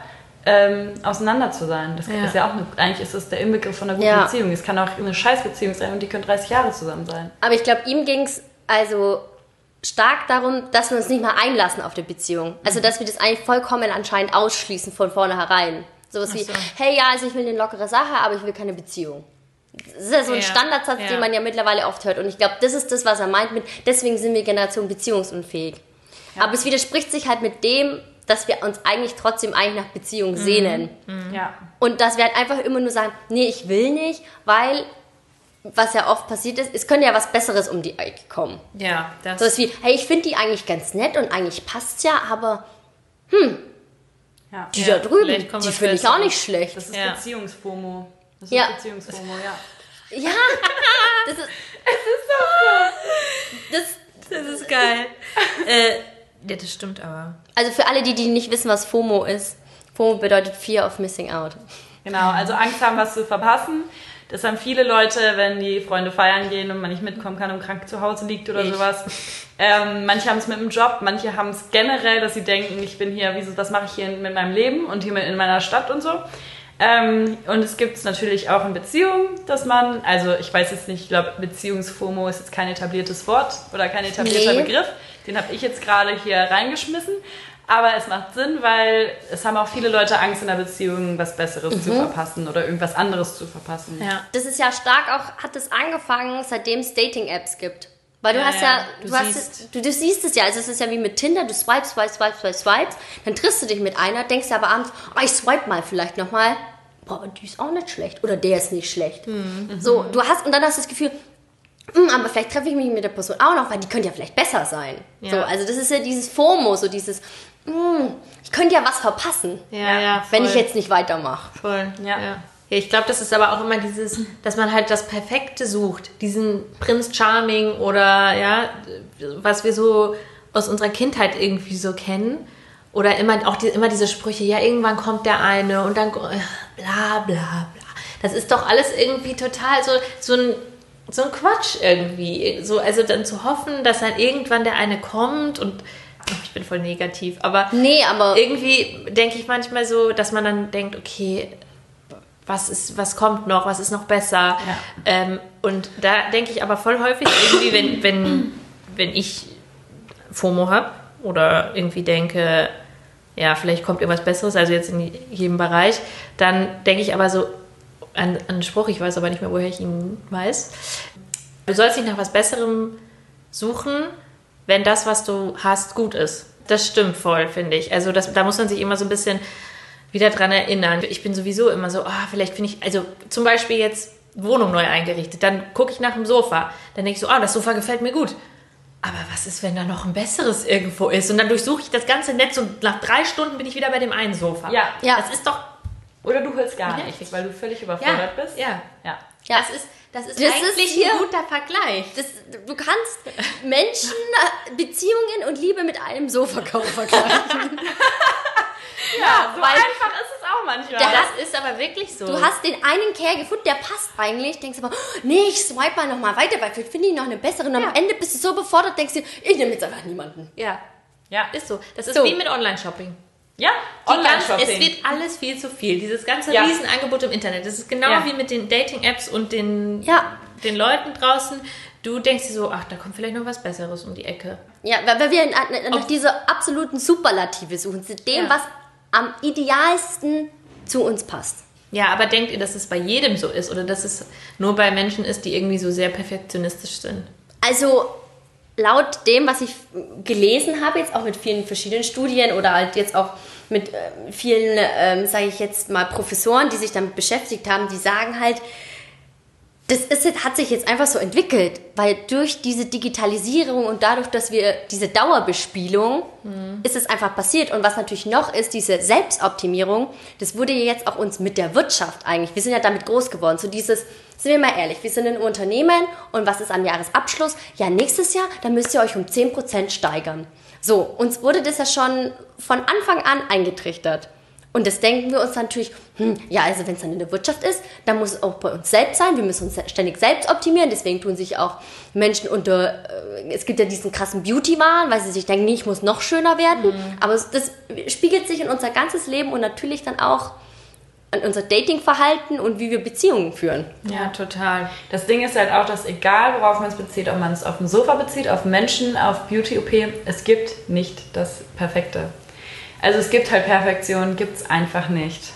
S1: ähm, auseinander zu sein. Das
S2: Ja.
S1: ist ja auch eine, eigentlich ist es der Inbegriff von einer guten
S3: Ja.
S1: Beziehung. Es kann auch eine Scheißbeziehung sein und die können 30 Jahre zusammen sein.
S3: Aber ich glaube, ihm ging es also stark darum, dass wir uns nicht mal einlassen auf die Beziehung. Also, dass wir das eigentlich vollkommen anscheinend ausschließen von vornherein. Sowas wie,
S2: so.
S3: hey, ja, also ich will eine lockere Sache, aber ich will keine Beziehung. Das ist ja so ein
S2: Ja,
S3: Standardsatz,
S2: ja.
S3: den man ja mittlerweile oft hört. Und ich glaube, das ist das, was er meint mit, deswegen sind wir Generation beziehungsunfähig. Aber es widerspricht sich halt mit dem, dass wir uns eigentlich trotzdem eigentlich nach Beziehung sehnen.
S1: Ja.
S3: Und dass wir halt einfach immer nur sagen, nee, ich will nicht, weil, was ja oft passiert ist, es könnte ja was Besseres um die Ecke kommen.
S2: Ja, das
S3: So was wie, hey, ich finde die eigentlich ganz nett und eigentlich passt ja, aber
S1: ja.
S3: die
S2: Ja,
S3: da drüben, die finde ich auch nicht schlecht.
S1: Das ist
S2: Ja.
S1: Beziehungsfomo. Das ist
S3: Ja.
S1: Beziehungsfomo, ja.
S3: Ja, [laughs] das ist, das,
S2: das ist geil. äh, ja, das stimmt aber.
S3: also für alle, die, die nicht wissen, was FOMO ist, FOMO bedeutet Fear of Missing Out.
S1: Genau, also Angst haben, was zu verpassen. Das haben viele Leute, wenn die Freunde feiern gehen und man nicht mitkommen kann und krank zu Hause liegt oder
S2: Ich.
S1: sowas. Ähm, manche haben es mit dem Job, manche haben es generell, dass sie denken, ich bin hier, wieso, was mache ich hier mit meinem Leben und hier in meiner Stadt und so. Ähm, und es gibt es natürlich auch in Beziehungen, dass man, also ich weiß jetzt nicht, ich glaube, Beziehungsfomo ist jetzt kein etabliertes Wort oder kein etablierter
S3: Nee.
S1: Begriff. Den habe ich jetzt gerade hier reingeschmissen. Aber es macht Sinn, weil es haben auch viele Leute Angst in der Beziehung, was Besseres zu verpassen oder irgendwas anderes zu verpassen.
S2: Ja.
S3: Das ist ja stark auch, hat es angefangen, seitdem es Dating-Apps gibt. Weil du
S2: Ja,
S3: hast
S2: ja,
S3: ja,
S2: du
S3: du, hast,
S2: siehst-
S3: du, du siehst es ja, also es ist ja wie mit Tinder, du swipes, swipes, swipes, swipes, swipes, dann triffst du dich mit einer, denkst dir aber abends, oh, ich swipe mal vielleicht nochmal, boah, die ist auch nicht schlecht oder der ist nicht schlecht.
S2: Mhm.
S3: So, du hast, und dann hast du das Gefühl, hm, aber vielleicht treffe ich mich mit der Person auch noch, weil die könnte ja vielleicht besser sein.
S2: Ja.
S3: So, also das ist ja dieses FOMO, so dieses, hm, ich könnte ja was verpassen,
S2: Ja, ja,
S3: wenn ich jetzt nicht weitermache.
S2: Voll.
S1: Ja.
S2: Ja. Ich glaube, das ist aber auch immer dieses, dass man halt das Perfekte sucht. Diesen Prinz Charming oder ja, was wir so aus unserer Kindheit irgendwie so kennen. Oder immer auch die, immer diese Sprüche, ja, irgendwann kommt der eine und dann äh, bla bla bla. Das ist doch alles irgendwie total so, so ein so ein Quatsch irgendwie. So, also dann zu hoffen, dass dann irgendwann der eine kommt und oh, ich bin voll negativ, aber
S3: Nee, aber
S2: irgendwie denke ich manchmal so, dass man dann denkt, okay, was ist, was kommt noch, was ist noch besser? Ähm, und da denke ich aber voll häufig irgendwie, wenn, wenn, wenn ich FOMO habe oder irgendwie denke, ja, vielleicht kommt irgendwas Besseres, also jetzt in jedem Bereich, dann denke ich aber so an, an einen Spruch, ich weiß aber nicht mehr, woher ich ihn weiß. Du sollst nicht nach was Besserem suchen, wenn das, was du hast, gut ist. Das stimmt voll, finde ich. Also das, da muss man sich immer so ein bisschen wieder dran erinnern. Ich bin sowieso immer so, ah, vielleicht finde ich, also zum Beispiel jetzt Wohnung neu eingerichtet, dann gucke ich nach dem Sofa, dann denke ich so, ah, das Sofa gefällt mir gut. Aber was ist, wenn da noch ein besseres irgendwo ist? Und dann durchsuche ich das ganze Netz und nach drei Stunden bin ich wieder bei dem einen Sofa.
S1: Ja.
S3: Ja.
S2: Das ist doch
S1: Oder du holst gar
S2: Nervig.
S1: nichts, weil du völlig überfordert bist.
S2: Ja.
S1: Ja.
S3: ja.
S2: Das ist, das ist
S3: Das ist
S2: eigentlich
S3: hier-
S2: ein guter Vergleich.
S3: Das, du kannst Menschen, äh, Beziehungen und Liebe mit einem Sofakauf vergleichen. [laughs]
S1: Ja, so
S3: weil-
S1: einfach ist manchmal.
S3: Der
S2: Das ist aber wirklich so.
S3: Du hast den einen Kerl gefunden, der passt eigentlich, denkst aber, nee, ich swipe mal nochmal weiter, weil vielleicht finde ich noch eine bessere. Und
S2: Ja.
S3: am Ende bist du so befordert, denkst du, ich nehme jetzt einfach niemanden.
S2: ja,
S1: ja.
S2: ist so. Das ist
S3: So.
S2: wie mit Online-Shopping.
S1: Ja,
S2: ganze- Es
S1: Online-Shopping.
S2: wird alles viel zu viel. Dieses ganze
S1: Ja.
S2: Riesenangebot im Internet. Das ist genau
S1: Ja.
S2: wie mit den Dating-Apps und den,
S3: Ja.
S2: den Leuten draußen. Du denkst dir so, ach, da kommt vielleicht noch was Besseres um die Ecke.
S3: Ja, weil wir nach, dieser absoluten Superlative suchen, zu dem,
S2: Ja.
S3: was am idealsten zu uns passt.
S2: Ja, aber denkt ihr, dass es bei jedem so ist oder dass es nur bei Menschen ist, die irgendwie so sehr perfektionistisch sind?
S3: Also laut dem, was ich gelesen habe, jetzt auch mit vielen verschiedenen Studien oder halt jetzt auch mit ähm, vielen, ähm, sage ich jetzt mal, Professoren, die sich damit beschäftigt haben, die sagen halt, das ist, hat sich jetzt einfach so entwickelt, weil durch diese Digitalisierung und dadurch, dass wir diese Dauerbespielung, ist es einfach passiert. Und was natürlich noch ist, diese Selbstoptimierung, das wurde ja jetzt auch uns mit der Wirtschaft eigentlich, wir sind ja damit groß geworden, so dieses, sind wir mal ehrlich, wir sind ein Unternehmen und was ist am Jahresabschluss? Ja, nächstes Jahr, da müsst ihr euch um 10% steigern. So, uns wurde das ja schon von Anfang an eingetrichtert. Und das denken wir uns natürlich, hm, ja, also wenn es dann in der Wirtschaft ist, dann muss es auch bei uns selbst sein. Wir müssen uns ständig selbst optimieren. Deswegen tun sich auch Menschen unter, äh, es gibt ja diesen krassen Beauty-Wahn, weil sie sich denken, nee, ich muss noch schöner werden. Aber es- das spiegelt sich in unser ganzes Leben und natürlich dann auch an unser Datingverhalten und wie wir Beziehungen führen.
S2: Ja, total.
S1: Das Ding ist halt auch, dass egal worauf man es bezieht, ob man es auf dem Sofa bezieht, auf Menschen, auf Beauty-OP, es gibt nicht das Perfekte. Also es gibt halt Perfektion, gibt es einfach nicht.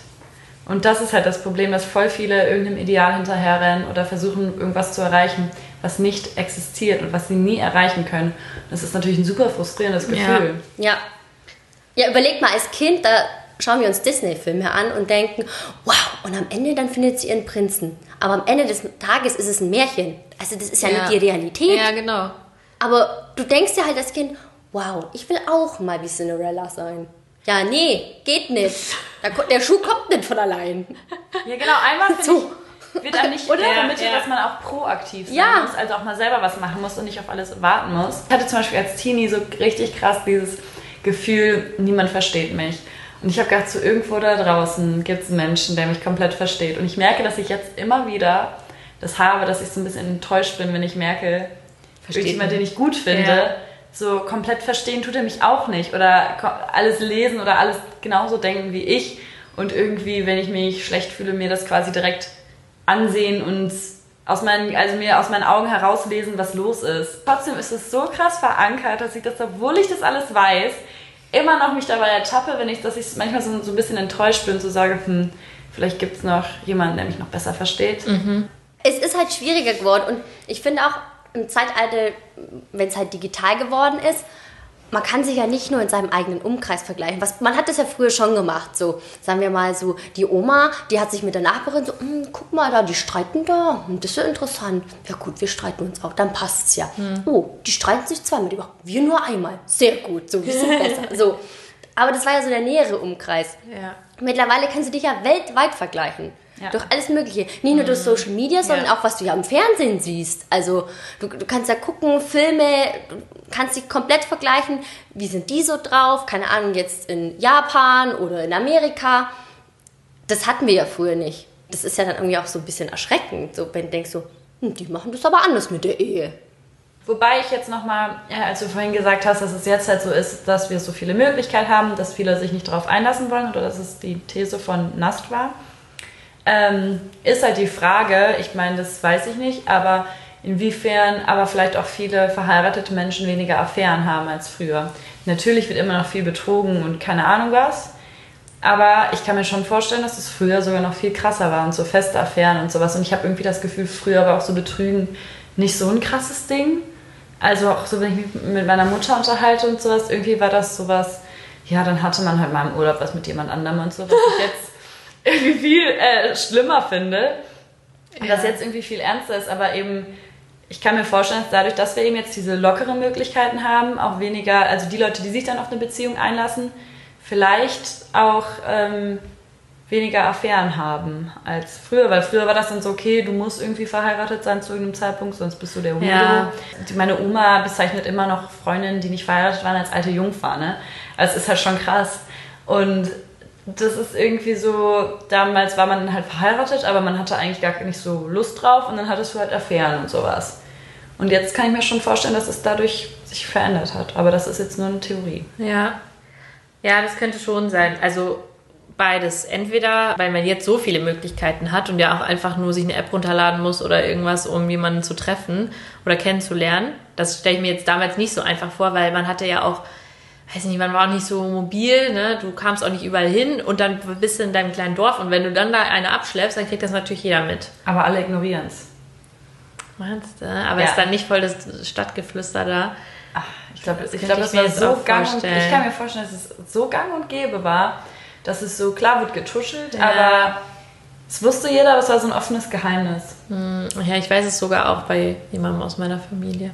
S1: Und das ist halt das Problem, dass voll viele irgendeinem Ideal hinterherrennen oder versuchen, irgendwas zu erreichen, was nicht existiert und was sie nie erreichen können. Das ist natürlich ein super frustrierendes Gefühl.
S3: Ja. Ja, überlegt mal, als Kind, da schauen wir uns Disney-Filme an und denken, wow, und am Ende dann findet sie ihren Prinzen. Aber am Ende des Tages ist es ein Märchen. Also das ist ja, nicht die Realität.
S2: Ja, genau.
S3: Aber du denkst dir halt als Kind, wow, ich will auch mal wie Cinderella sein. Ja, nee, geht nicht. [laughs] Da Der Schuh kommt nicht von allein.
S1: Ja, genau. Einmal finde
S3: So.
S1: ich, wird einem nicht [laughs]
S3: Oder?
S1: vermittelt,
S2: Ja.
S1: dass man auch proaktiv sein
S3: Ja.
S1: muss, also auch mal selber was machen muss und nicht auf alles warten muss. Ich hatte zum Beispiel als Teenie so richtig krass dieses Gefühl, niemand versteht mich. Und ich habe gedacht, so irgendwo da draußen gibt es einen Menschen, der mich komplett versteht. Und ich merke, dass ich jetzt immer wieder das habe, dass ich so ein bisschen enttäuscht bin, wenn ich merke,
S2: Versteht
S1: irgendjemand,
S2: mich.
S1: den ich gut finde,
S2: Ja.
S1: So komplett verstehen tut er mich auch nicht. Oder alles lesen oder alles genauso denken wie ich. Und irgendwie, wenn ich mich schlecht fühle, mir das quasi direkt ansehen und aus meinen, also mir aus meinen Augen herauslesen, was los ist. Trotzdem ist es so krass verankert, dass ich das, obwohl ich das alles weiß, immer noch mich dabei ertappe, wenn ich, dass ich manchmal so, so ein bisschen enttäuscht bin und so sage, hm, vielleicht gibt es noch jemanden, der mich noch besser versteht.
S3: Es ist halt schwieriger geworden und ich finde auch, im Zeitalter, wenn es halt digital geworden ist, man kann sich ja nicht nur in seinem eigenen Umkreis vergleichen. Was, man hat das ja früher schon gemacht. So, sagen wir mal so, die Oma, die hat sich mit der Nachbarin so, "Hm, guck mal da, die streiten da. Hm, Das ist ja interessant. Ja gut, wir streiten uns auch, dann passt's ja. Oh, die streiten sich zweimal die Woche. Wir nur einmal. Sehr gut, so ein bisschen besser. So. Aber das war ja so der nähere Umkreis.
S2: Ja.
S3: Mittlerweile kannst du dich ja weltweit vergleichen.
S1: Ja.
S3: Durch alles Mögliche. Nicht nur durch Social Media, sondern
S1: Ja.
S3: auch, was du ja im Fernsehen siehst. Also, du, du kannst ja gucken, Filme, kannst dich komplett vergleichen. Wie sind die so drauf? Keine Ahnung, jetzt in Japan oder in Amerika. Das hatten wir ja früher nicht. Das ist ja dann irgendwie auch so ein bisschen erschreckend. So, wenn du denkst so, hm, die machen das aber anders mit der Ehe.
S1: Wobei ich jetzt nochmal, ja, als du vorhin gesagt hast, dass es jetzt halt so ist, dass wir so viele Möglichkeiten haben, dass viele sich nicht darauf einlassen wollen, oder dass es die These von Nast war, ähm, ist halt die Frage, ich meine, das weiß ich nicht, aber inwiefern aber vielleicht auch viele verheiratete Menschen weniger Affären haben als früher. Natürlich wird immer noch viel betrogen und keine Ahnung was, aber ich kann mir schon vorstellen, dass es früher sogar noch viel krasser war und so feste Affären und sowas. Und ich habe irgendwie das Gefühl, früher war auch so Betrügen nicht so ein krasses Ding. Also auch so, wenn ich mich mit meiner Mutter unterhalte und sowas, irgendwie war das sowas, ja, dann hatte man halt mal im Urlaub was mit jemand anderem und so, was ich [laughs] jetzt irgendwie viel äh, schlimmer finde. Und das jetzt irgendwie viel ernster ist, aber eben, ich kann mir vorstellen, dass dadurch, dass wir eben jetzt diese lockeren Möglichkeiten haben, auch weniger, also die Leute, die sich dann auf eine Beziehung einlassen, vielleicht auch ähm, weniger Affären haben als früher, weil früher war das dann so, okay, du musst irgendwie verheiratet sein zu irgendeinem Zeitpunkt, sonst bist du der Hundo.
S2: Ja.
S1: Meine Oma bezeichnet immer noch Freundinnen, die nicht verheiratet waren, als alte Jungfer, ne? Also es ist halt schon krass. Und das ist irgendwie so, damals war man halt verheiratet, aber man hatte eigentlich gar nicht so Lust drauf und dann hattest du halt Affären und sowas. Und jetzt kann ich mir schon vorstellen, dass es dadurch sich verändert hat. Aber das ist jetzt nur eine Theorie.
S2: Ja. Ja, das könnte schon sein. Also beides. Entweder, weil man jetzt so viele Möglichkeiten hat und ja auch einfach nur sich eine App runterladen muss oder irgendwas, um jemanden zu treffen oder kennenzulernen. Das stelle ich mir jetzt damals nicht so einfach vor, weil man hatte ja auch, weiß nicht, man war auch nicht so mobil, ne? Du kamst auch nicht überall hin und dann bist du in deinem kleinen Dorf und wenn du dann da eine abschleppst, dann kriegt das natürlich jeder mit.
S1: Aber alle ignorieren es.
S2: Meinst du? Aber
S1: Ja.
S2: ist dann nicht voll das Stadtgeflüster da?
S1: Ach, ich glaube,
S2: Das
S1: ich glaub, das war so gang und,
S2: vorstellen.
S1: ich kann mir vorstellen, dass es so gang und gäbe war, dass es so, klar wird getuschelt,
S2: Ja.
S1: aber es wusste jeder, aber es war so ein offenes Geheimnis.
S2: Ja, ich weiß es sogar auch bei jemandem aus meiner Familie.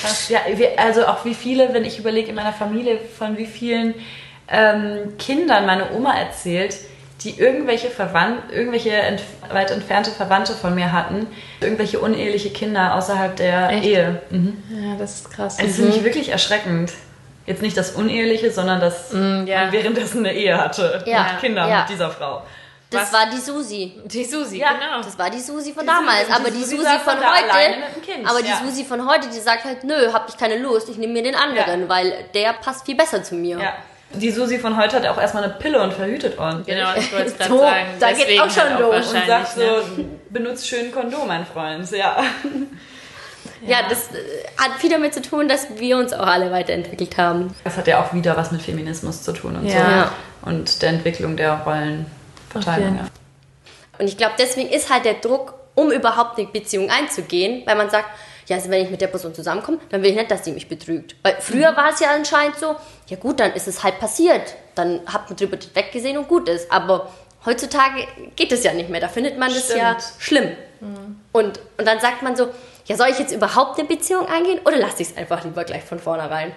S1: Krass. Ja, also auch wie viele, wenn ich überlege in meiner Familie, von wie vielen ähm, Kindern meine Oma erzählt, die irgendwelche Verwandt, irgendwelche ent weit entfernte Verwandte von mir hatten, irgendwelche uneheliche Kinder außerhalb der
S2: Echt?
S1: Ehe. Mhm.
S2: Ja, das ist krass.
S1: Es ist nämlich wirklich erschreckend. Jetzt nicht das Uneheliche, sondern dass
S2: Mm, ja.
S1: man währenddessen eine Ehe hatte
S3: Ja.
S1: mit Kindern
S3: Ja.
S1: mit dieser Frau.
S3: Das
S2: Was?
S3: war die Susi.
S2: Die Susi,
S1: Ja,
S2: genau.
S3: Das war die Susi von
S1: Die Susi-
S3: damals.
S1: die
S3: aber die
S1: Susi
S3: Susi von heute.
S1: mit dem Kind,
S3: Aber die
S1: ja.
S3: Susi von heute, die sagt halt, nö, hab ich keine Lust, ich nehme mir den anderen,
S1: Ja.
S3: weil der passt viel besser zu mir.
S1: Ja. Die Susi von heute hat auch erstmal eine Pille und verhütet ordentlich.
S2: Genau, ich [laughs] wollte es gerade
S3: So,
S2: sagen.
S3: da geht's
S2: Deswegen
S3: auch schon
S2: halt
S3: los.
S1: Und sagt so,
S2: ne?
S1: benutzt schön Kondom, mein Freund. Ja. [laughs]
S3: Ja, das äh, hat viel damit zu tun, dass wir uns auch alle weiterentwickelt haben.
S1: Das hat ja auch wieder was mit Feminismus zu tun und
S2: Ja.
S1: so.
S3: Ja.
S1: Und der Entwicklung der
S2: Auf
S1: Ja.
S3: Und ich glaube, deswegen ist halt der Druck, um überhaupt eine Beziehung einzugehen, weil man sagt, ja, also wenn ich mit der Person zusammenkomme, dann will ich nicht, dass sie mich betrügt. Weil früher war es ja anscheinend so, ja gut, dann ist es halt passiert. Dann hat man drüber weggesehen und gut ist. Aber heutzutage geht es ja nicht mehr. Da findet man das ja
S1: Stimmt.
S3: schlimm. Und, und dann sagt man so, ja, soll ich jetzt überhaupt eine Beziehung eingehen oder lasse ich es einfach lieber gleich von vornherein?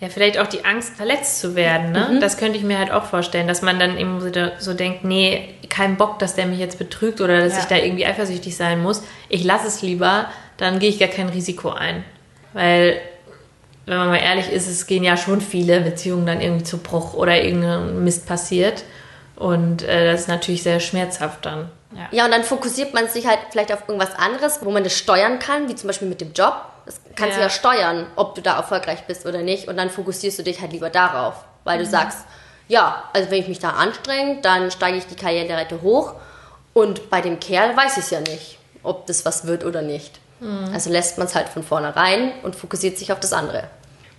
S2: Ja, vielleicht auch die Angst, verletzt zu werden. Ne? Das könnte ich mir halt auch vorstellen, dass man dann eben so, denkt, nee, kein Bock, dass der mich jetzt betrügt oder dass
S1: Ja.
S2: ich da irgendwie eifersüchtig sein muss. Ich lasse es lieber, dann gehe ich gar kein Risiko ein. Weil, wenn man mal ehrlich ist, es gehen ja schon viele Beziehungen dann irgendwie zu Bruch oder irgendein Mist passiert. Und äh, das ist natürlich sehr schmerzhaft dann.
S3: Ja, und dann fokussiert man sich halt vielleicht auf irgendwas anderes, wo man das steuern kann, wie zum Beispiel mit dem Job. Das kannst du
S2: Ja.
S3: ja steuern, ob du da erfolgreich bist oder nicht. Und dann fokussierst du dich halt lieber darauf, weil
S2: Mhm.
S3: du sagst, ja, also wenn ich mich da anstrenge, dann steige ich die Karriereleiter hoch. Und bei dem Kerl weiß ich es ja nicht, ob das was wird oder nicht.
S2: Mhm.
S3: Also lässt man es halt von vornherein und fokussiert sich auf das andere.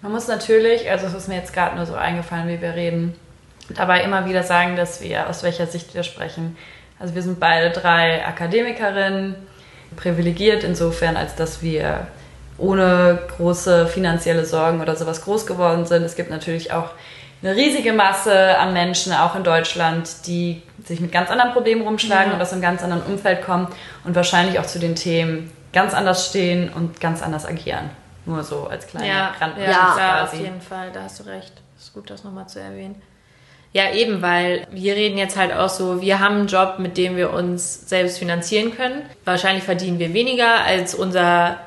S1: Man muss natürlich, also es ist mir jetzt gerade nur so eingefallen, wie wir reden, dabei immer wieder sagen, dass wir, aus welcher Sicht wir sprechen. Also wir sind beide drei Akademikerinnen, privilegiert insofern, als dass wir ohne große finanzielle Sorgen oder sowas groß geworden sind. Es gibt natürlich auch eine riesige Masse an Menschen, auch in Deutschland, die sich mit ganz anderen Problemen rumschlagen und aus einem ganz anderen Umfeld kommen und wahrscheinlich auch zu den Themen ganz anders stehen und ganz anders agieren. Nur so als kleine
S2: Ja,
S1: Randnotiz
S2: ja, ja, auf
S1: quasi.
S2: jeden Fall, da hast du recht. Ist gut, das nochmal zu erwähnen. Ja, eben, weil wir reden jetzt halt auch so, wir haben einen Job, mit dem wir uns selbst finanzieren können. Wahrscheinlich verdienen wir weniger als unser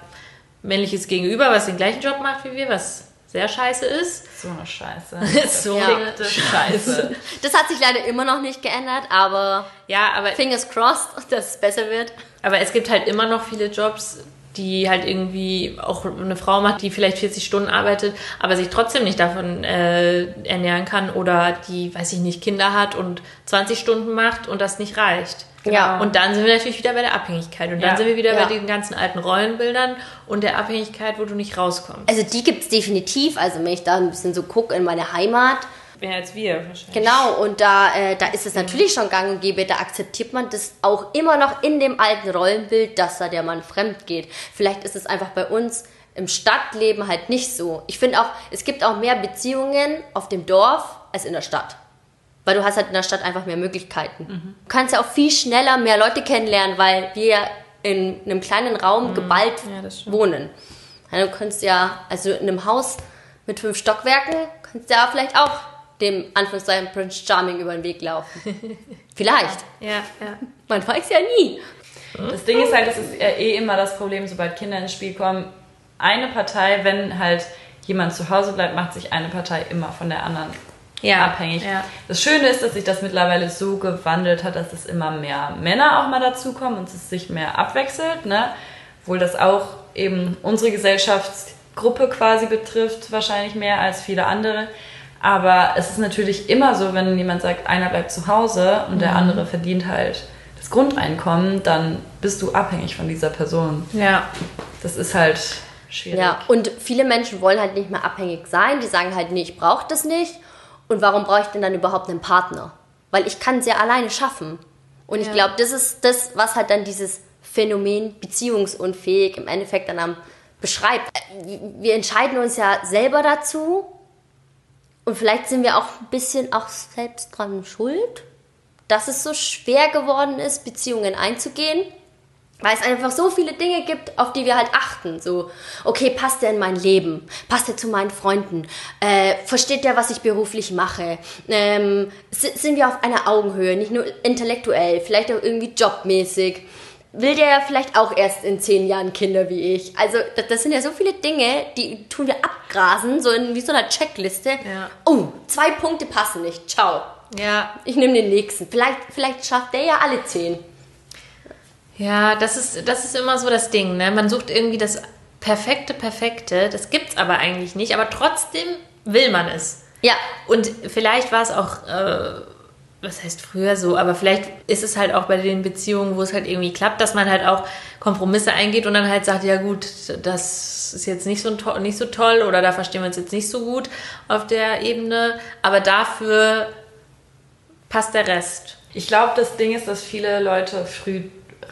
S2: männliches Gegenüber, was den gleichen Job macht wie wir, was sehr scheiße ist.
S1: So eine Scheiße. [laughs]
S2: so
S3: Ja.
S1: Verfickte Scheiße.
S3: Das hat sich leider immer noch nicht geändert, aber
S2: Ja, aber
S3: fingers crossed, dass es besser wird.
S2: Aber es gibt halt immer noch viele Jobs, die halt irgendwie auch eine Frau macht, die vielleicht 40 Stunden arbeitet, aber sich trotzdem nicht davon äh, ernähren kann oder die, weiß ich nicht, Kinder hat und 20 Stunden macht und das nicht reicht.
S3: Ja.
S2: Und dann sind wir natürlich wieder bei der Abhängigkeit. Und dann
S1: Ja.
S2: sind wir wieder
S3: Ja.
S2: bei den ganzen alten Rollenbildern und der Abhängigkeit, wo du nicht rauskommst.
S3: Also die gibt es definitiv. Also wenn ich da ein bisschen so gucke in meine Heimat,
S2: Mehr als wir wahrscheinlich.
S3: Genau, und da, äh, da ist es natürlich schon gang und gäbe, da akzeptiert man das auch immer noch in dem alten Rollenbild, dass da der Mann fremd geht. Vielleicht ist es einfach bei uns im Stadtleben halt nicht so. Ich finde auch, es gibt auch mehr Beziehungen auf dem Dorf als in der Stadt. Weil du hast halt in der Stadt einfach mehr Möglichkeiten. Du kannst ja auch viel schneller mehr Leute kennenlernen, weil wir in einem kleinen Raum geballt
S2: Ja,
S3: wohnen. Ja, du kannst ja, also in einem Haus mit fünf Stockwerken, kannst du ja vielleicht auch dem Anführungszeichen Prince Charming über den Weg laufen. [laughs] Vielleicht.
S2: Ja, ja.
S3: Man weiß ja nie.
S1: Das Ding ist halt, das ist ja eh immer das Problem, sobald Kinder ins Spiel kommen. Eine Partei, wenn halt jemand zu Hause bleibt, macht sich eine Partei immer von der anderen
S2: Ja,
S1: abhängig.
S2: ja.
S1: Das Schöne ist, dass sich das mittlerweile so gewandelt hat, dass es immer mehr Männer auch mal dazukommen und es sich mehr abwechselt. Ne? Obwohl das auch eben unsere Gesellschaftsgruppe quasi betrifft, wahrscheinlich mehr als viele andere. Aber es ist natürlich immer so, wenn jemand sagt, einer bleibt zu Hause und
S2: Mhm.
S1: der andere verdient halt das Grundeinkommen, dann bist du abhängig von dieser Person.
S2: Ja.
S1: Das ist halt schwierig.
S3: Ja, und viele Menschen wollen halt nicht mehr abhängig sein. Die sagen halt, nee, ich brauche das nicht. Und warum brauche ich denn dann überhaupt einen Partner? Weil ich kann es ja alleine schaffen. Und ich
S2: Ja.
S3: glaube, das ist das, was halt dann dieses Phänomen beziehungsunfähig im Endeffekt dann am beschreibt. Äh, Wir entscheiden uns ja selber dazu. Und vielleicht sind wir auch ein bisschen auch selbst dran schuld, dass es so schwer geworden ist, Beziehungen einzugehen. Weil es einfach so viele Dinge gibt, auf die wir halt achten. So, okay, passt der in mein Leben? Passt der zu meinen Freunden? Äh, versteht der, was ich beruflich mache? Ähm, si- sind wir auf einer Augenhöhe, nicht nur intellektuell, vielleicht auch irgendwie jobmäßig? Will der vielleicht auch erst in zehn Jahren Kinder wie ich? Also, das, das sind ja so viele Dinge, die tun wir abgrasen, so in wie so einer Checkliste.
S2: Ja.
S3: Oh, zwei Punkte passen nicht. Ciao.
S2: Ja,
S3: Ich nehme den nächsten. Vielleicht, vielleicht schafft der ja alle zehn.
S2: Ja, das ist, das ist immer so das Ding, ne? Man sucht irgendwie das perfekte, perfekte. Das gibt's aber eigentlich nicht, aber trotzdem will man es.
S3: Ja,
S2: Und vielleicht war es auch, äh, was heißt früher so, aber vielleicht ist es halt auch bei den Beziehungen, wo es halt irgendwie klappt, dass man halt auch Kompromisse eingeht und dann halt sagt, ja gut, das ist jetzt nicht so, to nicht so toll oder da verstehen wir uns jetzt nicht so gut auf der Ebene, aber dafür passt der Rest.
S1: Ich glaube, das Ding ist, dass viele Leute früh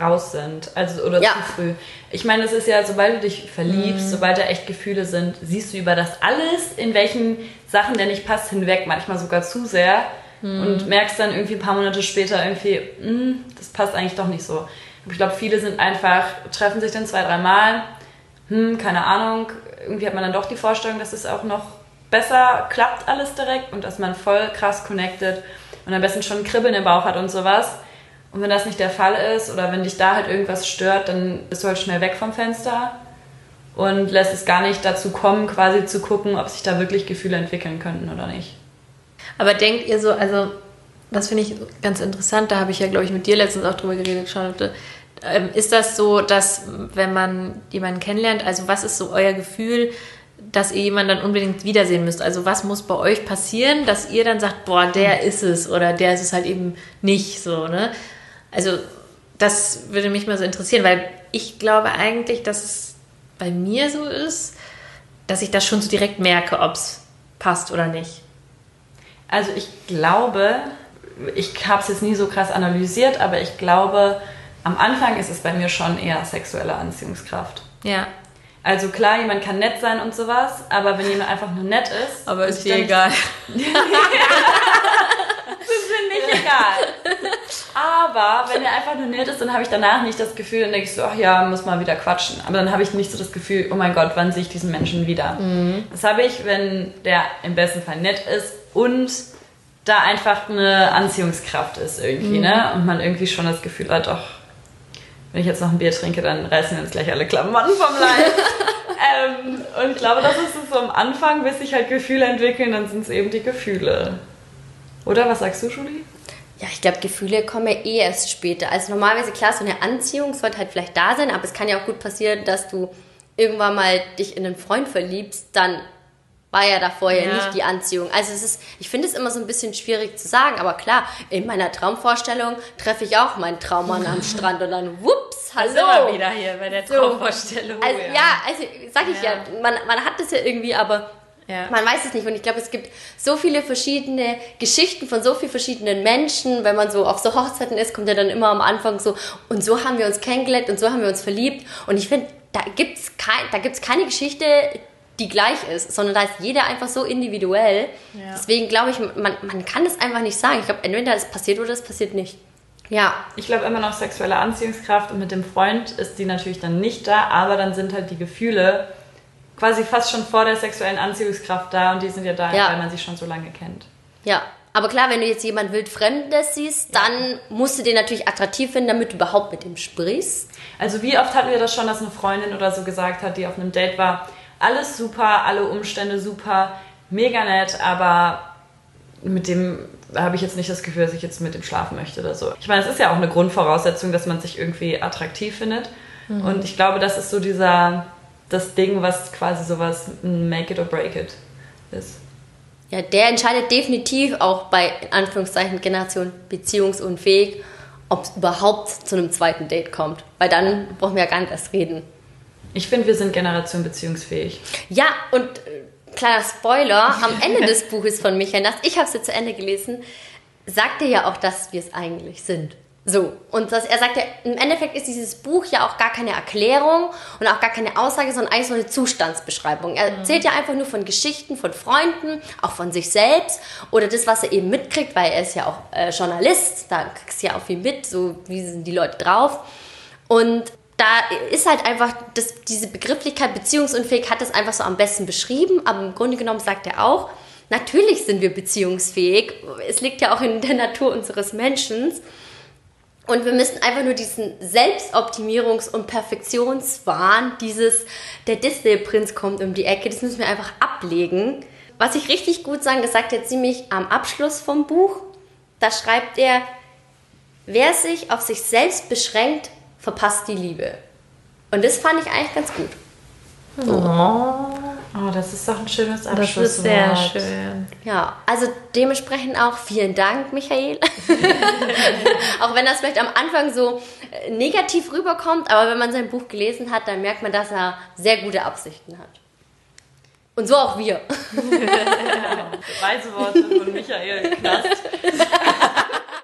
S1: raus sind. Also, oder
S3: Ja.
S1: zu früh. Ich meine, es ist ja, sobald du dich verliebst, sobald da echt Gefühle sind, siehst du über das alles, in welchen Sachen der nicht passt, hinweg, manchmal sogar zu sehr. Und merkst dann irgendwie ein paar Monate später irgendwie, "Hm, das passt eigentlich doch nicht so. Ich glaube, viele sind einfach, treffen sich dann zwei, dreimal, hm, keine Ahnung, irgendwie hat man dann doch die Vorstellung, dass es auch noch besser klappt alles direkt und dass man voll krass connected und am besten schon ein Kribbeln im Bauch hat und sowas. Und wenn das nicht der Fall ist oder wenn dich da halt irgendwas stört, dann bist du halt schnell weg vom Fenster und lässt es gar nicht dazu kommen, quasi zu gucken, ob sich da wirklich Gefühle entwickeln könnten oder nicht.
S2: Aber denkt ihr so, also das finde ich ganz interessant, da habe ich ja, glaube ich, mit dir letztens auch drüber geredet, Charlotte. Ähm, ist das so, dass wenn man jemanden kennenlernt, also was ist so euer Gefühl, dass ihr jemanden dann unbedingt wiedersehen müsst? Also was muss bei euch passieren, dass ihr dann sagt, boah, der ist es oder der ist es halt eben nicht so, ne? Also das würde mich mal so interessieren, weil ich glaube eigentlich, dass es bei mir so ist, dass ich das schon so direkt merke, ob es passt oder nicht.
S1: Also ich glaube, ich habe es jetzt nie so krass analysiert, aber ich glaube, am Anfang ist es bei mir schon eher sexuelle Anziehungskraft.
S2: Ja.
S1: Also klar, jemand kann nett sein und sowas, aber wenn jemand einfach nur nett ist.
S2: Aber ist dir egal. [laughs]
S1: ist mir nicht [laughs] egal. Aber wenn er einfach nur nett ist, dann habe ich danach nicht das Gefühl, dann denke ich so, ach ja, muss mal wieder quatschen. Aber dann habe ich nicht so das Gefühl, oh mein Gott, wann sehe ich diesen Menschen wieder? Das habe ich, wenn der im besten Fall nett ist und da einfach eine Anziehungskraft ist irgendwie, ne? Und man irgendwie schon das Gefühl hat, ach, wenn ich jetzt noch ein Bier trinke, dann reißen wir uns gleich alle Klamotten vom Leib. [laughs] ähm, und ich glaube, das ist es so am Anfang, bis sich halt Gefühle entwickeln, dann sind es eben die Gefühle. Oder was sagst du, Julie?
S3: Ja, ich glaube, Gefühle kommen ja eh erst später. Also normalerweise, klar, so eine Anziehung sollte halt vielleicht da sein, aber es kann ja auch gut passieren, dass du irgendwann mal dich in einen Freund verliebst, dann war ja da vorher
S2: Ja.
S3: nicht die Anziehung. Also es ist, ich finde es immer so ein bisschen schwierig zu sagen, aber klar, in meiner Traumvorstellung treffe ich auch meinen Traummann am [laughs] Strand und dann, whoops,
S2: Da sind
S3: hallo.
S2: wieder hier bei der
S3: So.
S2: Traumvorstellung.
S3: Also, ja, also sag ich ja,
S2: Ja.
S3: man, man hat das ja irgendwie, aber
S2: Ja.
S3: man weiß es nicht. Und ich glaube, es gibt so viele verschiedene Geschichten von so vielen verschiedenen Menschen. Wenn man so auf so Hochzeiten ist, kommt ja dann immer am Anfang so, und so haben wir uns kennengelernt und so haben wir uns verliebt. Und ich finde, da gibt es kein, da gibt's keine Geschichte, die gleich ist, sondern da ist jeder einfach so individuell.
S2: Ja.
S3: Deswegen glaube ich, man, man kann es einfach nicht sagen. Ich glaube, entweder es passiert oder es passiert nicht. Ja,
S1: Ich glaube immer noch sexuelle Anziehungskraft und mit dem Freund ist die natürlich dann nicht da, aber dann sind halt die Gefühle quasi fast schon vor der sexuellen Anziehungskraft da und die sind ja da,
S3: Ja.
S1: weil man sich schon so lange kennt.
S3: Ja, aber klar, wenn du jetzt jemand wildfremdes siehst, dann musst du den natürlich attraktiv finden, damit du überhaupt mit ihm sprichst.
S1: Also wie oft hatten wir das schon, dass eine Freundin oder so gesagt hat, die auf einem Date war, alles super, alle Umstände super, mega nett, aber mit dem habe ich jetzt nicht das Gefühl, dass ich jetzt mit dem schlafen möchte oder so. Ich meine, es ist ja auch eine Grundvoraussetzung, dass man sich irgendwie attraktiv findet. Und ich glaube, das ist so dieser, das Ding, was quasi sowas make it or break it ist.
S3: Ja, der entscheidet definitiv auch bei, in Anführungszeichen, Generation beziehungsunfähig, ob es überhaupt zu einem zweiten Date kommt. Weil dann brauchen wir ja gar nicht erst reden.
S1: Ich finde, wir sind Generation beziehungsfähig.
S3: Ja, und äh, kleiner Spoiler, am [laughs] Ende des Buches von Michael Nass, ich habe es jetzt zu Ende gelesen, sagt er ja auch, dass wir es eigentlich sind. So, und das, er sagt ja, im Endeffekt ist dieses Buch ja auch gar keine Erklärung und auch gar keine Aussage, sondern eigentlich so eine Zustandsbeschreibung. Er erzählt ja einfach nur von Geschichten, von Freunden, auch von sich selbst oder das, was er eben mitkriegt, weil er ist ja auch äh, Journalist, da kriegst du ja auch viel mit, so wie sind die Leute drauf. Und da ist halt einfach das, diese Begrifflichkeit beziehungsunfähig hat das einfach so am besten beschrieben, aber im Grunde genommen sagt er auch, natürlich sind wir beziehungsfähig. Es liegt ja auch in der Natur unseres Menschen. Und wir müssen einfach nur diesen Selbstoptimierungs- und Perfektionswahn, dieses, der Disney-Prinz kommt um die Ecke, das müssen wir einfach ablegen. Was ich richtig gut sagen, das sagt er ziemlich am Abschluss vom Buch. Da schreibt er, wer sich auf sich selbst beschränkt, verpasst die Liebe. Und das fand ich eigentlich ganz gut.
S1: Oh, das ist doch ein schönes
S2: Das
S1: Abschlusswort.
S2: ist sehr schön.
S3: Ja, also dementsprechend auch vielen Dank, Michael. [laughs] auch wenn das vielleicht am Anfang so äh, negativ rüberkommt, aber wenn man sein Buch gelesen hat, dann merkt man, dass er sehr gute Absichten hat. Und so auch wir. [laughs]
S1: Reiseworte von Michael Knast. [laughs]